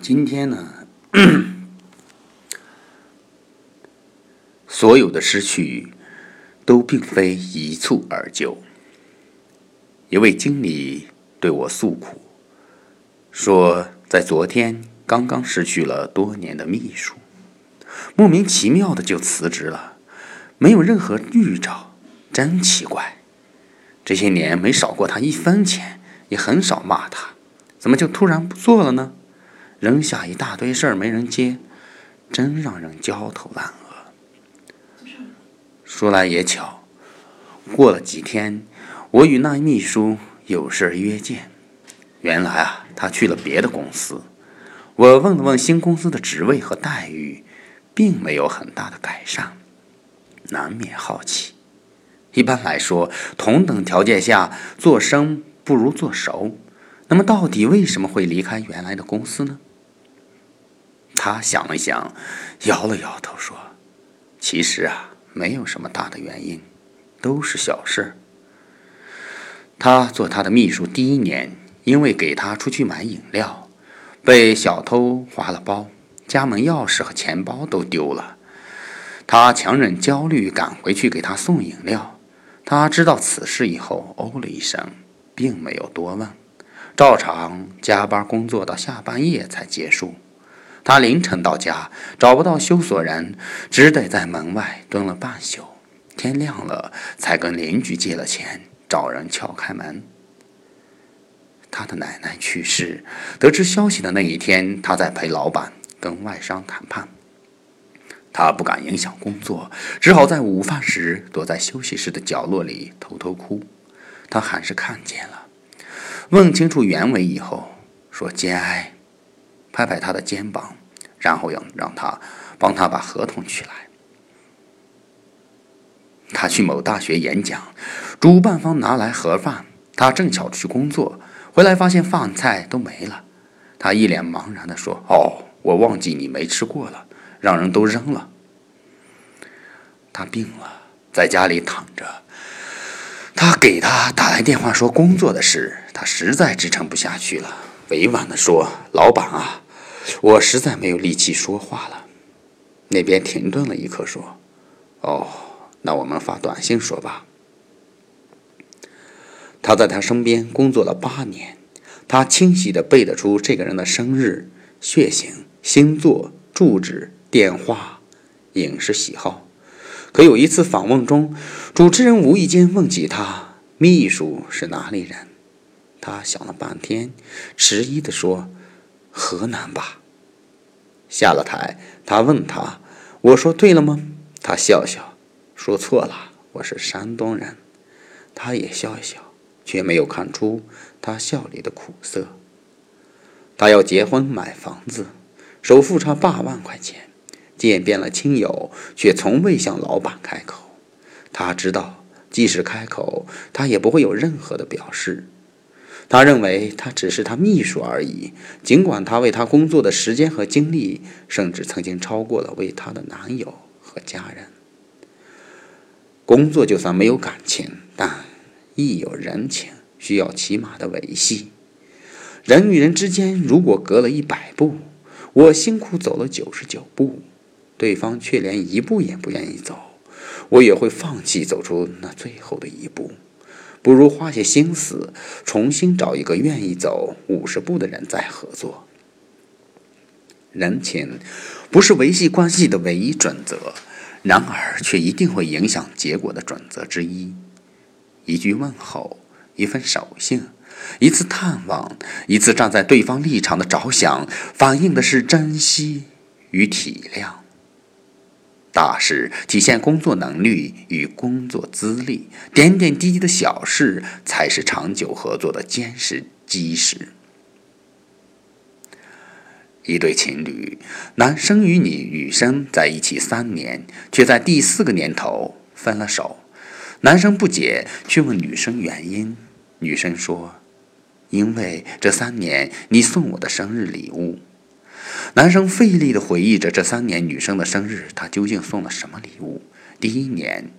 今天呢，所有的失去都并非一蹴而就。一位经理对我诉苦，说在昨天刚刚失去了多年的秘书，莫名其妙的就辞职了，没有任何预兆，真奇怪。这些年没少过他一分钱，也很少骂他，怎么就突然不做了呢？扔下一大堆事儿没人接，真让人焦头烂额。说来也巧，过了几天，我与那秘书有事约见。原来啊，他去了别的公司。我问了问新公司的职位和待遇，并没有很大的改善，难免好奇。一般来说，同等条件下做生不如做熟。那么，到底为什么会离开原来的公司呢？他想了想，摇了摇头说：“其实啊，没有什么大的原因，都是小事。他做他的秘书第一年，因为给他出去买饮料，被小偷划了包，家门钥匙和钱包都丢了。他强忍焦虑赶回去给他送饮料。他知道此事以后，哦了一声，并没有多问，照常加班工作到下半夜才结束。”他凌晨到家，找不到修锁人，只得在门外蹲了半宿。天亮了，才跟邻居借了钱，找人撬开门。他的奶奶去世，得知消息的那一天，他在陪老板跟外商谈判。他不敢影响工作，只好在午饭时躲在休息室的角落里偷偷哭。他还是看见了，问清楚原委以后，说节哀。拍拍他的肩膀，然后让让他帮他把合同取来。他去某大学演讲，主办方拿来盒饭，他正巧去工作，回来发现饭菜都没了。他一脸茫然的说：“哦，我忘记你没吃过了，让人都扔了。”他病了，在家里躺着。他给他打来电话说工作的事，他实在支撑不下去了，委婉的说：“老板啊。”我实在没有力气说话了。那边停顿了一刻，说：“哦，那我们发短信说吧。”他在他身边工作了八年，他清晰的背得出这个人的生日、血型、星座、住址、电话、饮食喜好。可有一次访问中，主持人无意间问起他秘书是哪里人，他想了半天，迟疑的说。河南吧。下了台，他问他：“我说对了吗？”他笑笑，说：“错了，我是山东人。”他也笑一笑，却没有看出他笑里的苦涩。他要结婚买房子，首付差八万块钱，见遍了亲友，却从未向老板开口。他知道，即使开口，他也不会有任何的表示。他认为他只是他秘书而已，尽管他为他工作的时间和精力，甚至曾经超过了为他的男友和家人。工作就算没有感情，但亦有人情，需要起码的维系。人与人之间如果隔了一百步，我辛苦走了九十九步，对方却连一步也不愿意走，我也会放弃走出那最后的一步。不如花些心思，重新找一个愿意走五十步的人再合作。人情不是维系关系的唯一准则，然而却一定会影响结果的准则之一。一句问候，一份守信，一次探望，一次站在对方立场的着想，反映的是珍惜与体谅。大事体现工作能力与工作资历，点点滴滴的小事才是长久合作的坚实基石。一对情侣，男生与女女生在一起三年，却在第四个年头分了手。男生不解，去问女生原因。女生说：“因为这三年你送我的生日礼物。”男生费力地回忆着这三年女生的生日，他究竟送了什么礼物？第一年，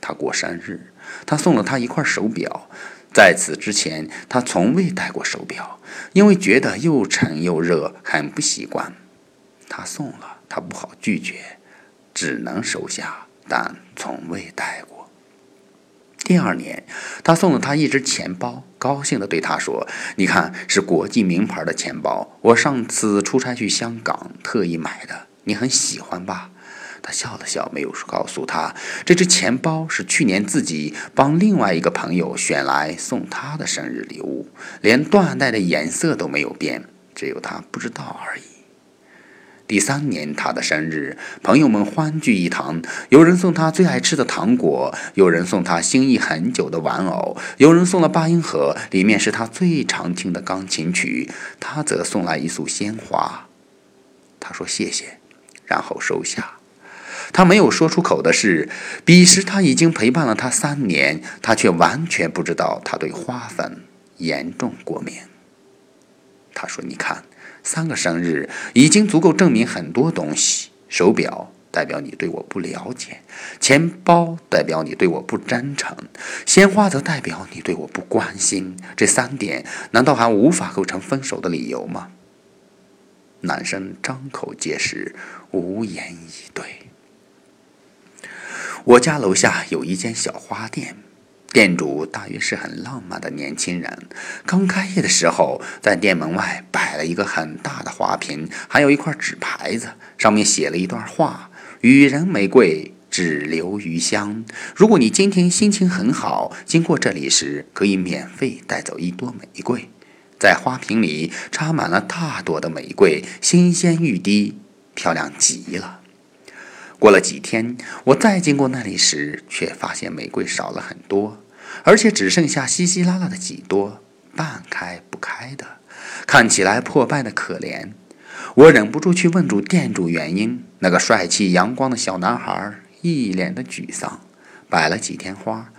他过生日，他送了她一块手表。在此之前，他从未戴过手表，因为觉得又沉又热，很不习惯。他送了，他不好拒绝，只能收下，但从未戴过。第二年，他送了他一只钱包，高兴地对他说：“你看，是国际名牌的钱包，我上次出差去香港特意买的，你很喜欢吧？”他笑了笑，没有告诉他，这只钱包是去年自己帮另外一个朋友选来送他的生日礼物，连缎带的颜色都没有变，只有他不知道而已。第三年他的生日，朋友们欢聚一堂，有人送他最爱吃的糖果，有人送他心仪很久的玩偶，有人送了八音盒，里面是他最常听的钢琴曲，他则送来一束鲜花。他说谢谢，然后收下。他没有说出口的是，彼时他已经陪伴了他三年，他却完全不知道他对花粉严重过敏。他说：“你看，三个生日已经足够证明很多东西。手表代表你对我不了解，钱包代表你对我不真诚，鲜花则代表你对我不关心。这三点难道还无法构成分手的理由吗？”男生张口结舌，无言以对。我家楼下有一间小花店，店主大约是很浪漫的年轻人。刚开业的时候，在店门外摆了一个很大的花瓶，还有一块纸牌子，上面写了一段话：“予人玫瑰，只留余香。如果你今天心情很好，经过这里时，可以免费带走一朵玫瑰。在花瓶里插满了大朵的玫瑰，新鲜欲滴，漂亮极了。”过了几天，我再经过那里时，却发现玫瑰少了很多，而且只剩下稀稀拉拉的几朵，半开不开的，看起来破败的可怜。我忍不住去问主店主原因。那个帅气阳光的小男孩一脸的沮丧。摆了几天花，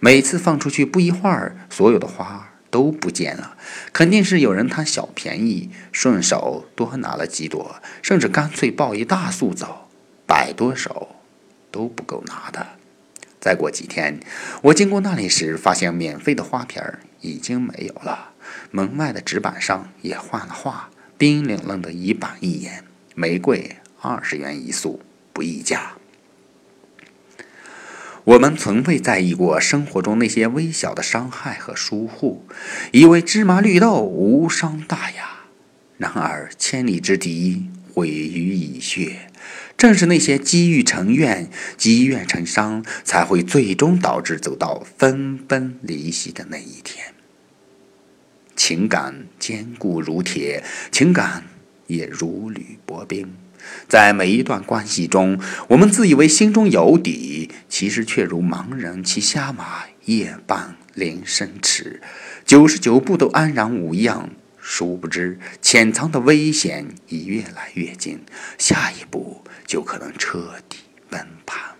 每次放出去不一会儿，所有的花都不见了。肯定是有人贪小便宜，顺手多拿了几朵，甚至干脆抱一大束走。百多手都不够拿的。再过几天，我经过那里时，发现免费的花瓶儿已经没有了，门外的纸板上也换了画，冰冷冷的一板一眼：“玫瑰二十元一束，不议价。”我们从未在意过生活中那些微小的伤害和疏忽，以为芝麻绿豆无伤大雅。然而千里之敌，毁于蚁穴。正是那些积郁成怨、积怨成伤，才会最终导致走到分崩离析的那一天。情感坚固如铁，情感也如履薄冰。在每一段关系中，我们自以为心中有底，其实却如盲人骑瞎马，夜半临深池，九十九步都安然无恙。殊不知，潜藏的危险已越来越近，下一步就可能彻底崩盘。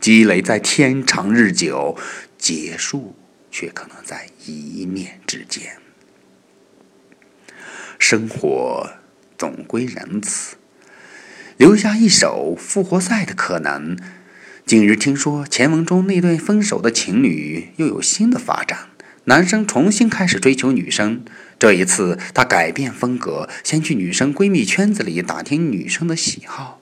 积累在天长日久，结束却可能在一念之间。生活总归仁慈，留下一手复活赛的可能。近日听说前文中那对分手的情侣又有新的发展。男生重新开始追求女生，这一次他改变风格，先去女生闺蜜圈子里打听女生的喜好，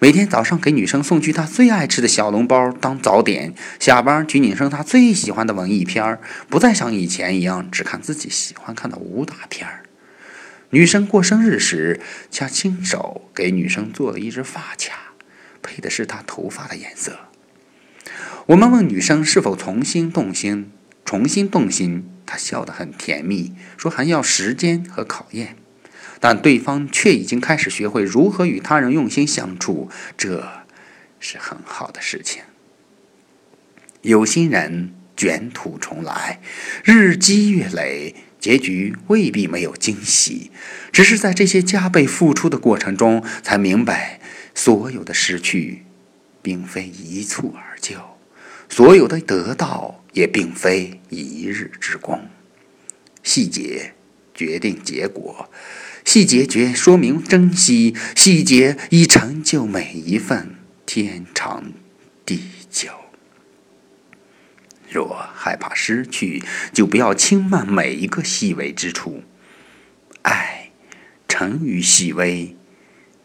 每天早上给女生送去她最爱吃的小笼包当早点，下班去女生她最喜欢的文艺片儿，不再像以前一样只看自己喜欢看的武打片儿。女生过生日时，他亲手给女生做了一只发卡，配的是她头发的颜色。我们问女生是否重新动心。重新动心，他笑得很甜蜜，说还要时间和考验，但对方却已经开始学会如何与他人用心相处，这是很好的事情。有心人卷土重来，日积月累，结局未必没有惊喜，只是在这些加倍付出的过程中，才明白所有的失去，并非一蹴而就，所有的得到。也并非一日之功，细节决定结果，细节决说明珍惜，细节已成就每一份天长地久。若害怕失去，就不要轻慢每一个细微之处。爱，成于细微；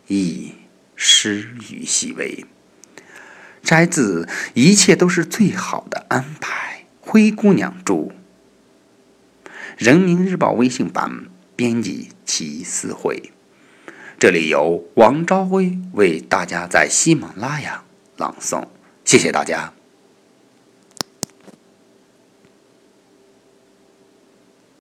亦，失于细微。摘自《一切都是最好的安排》，灰姑娘著。人民日报微信版编辑齐思慧。这里由王朝辉为大家在喜马拉雅朗诵，谢谢大家。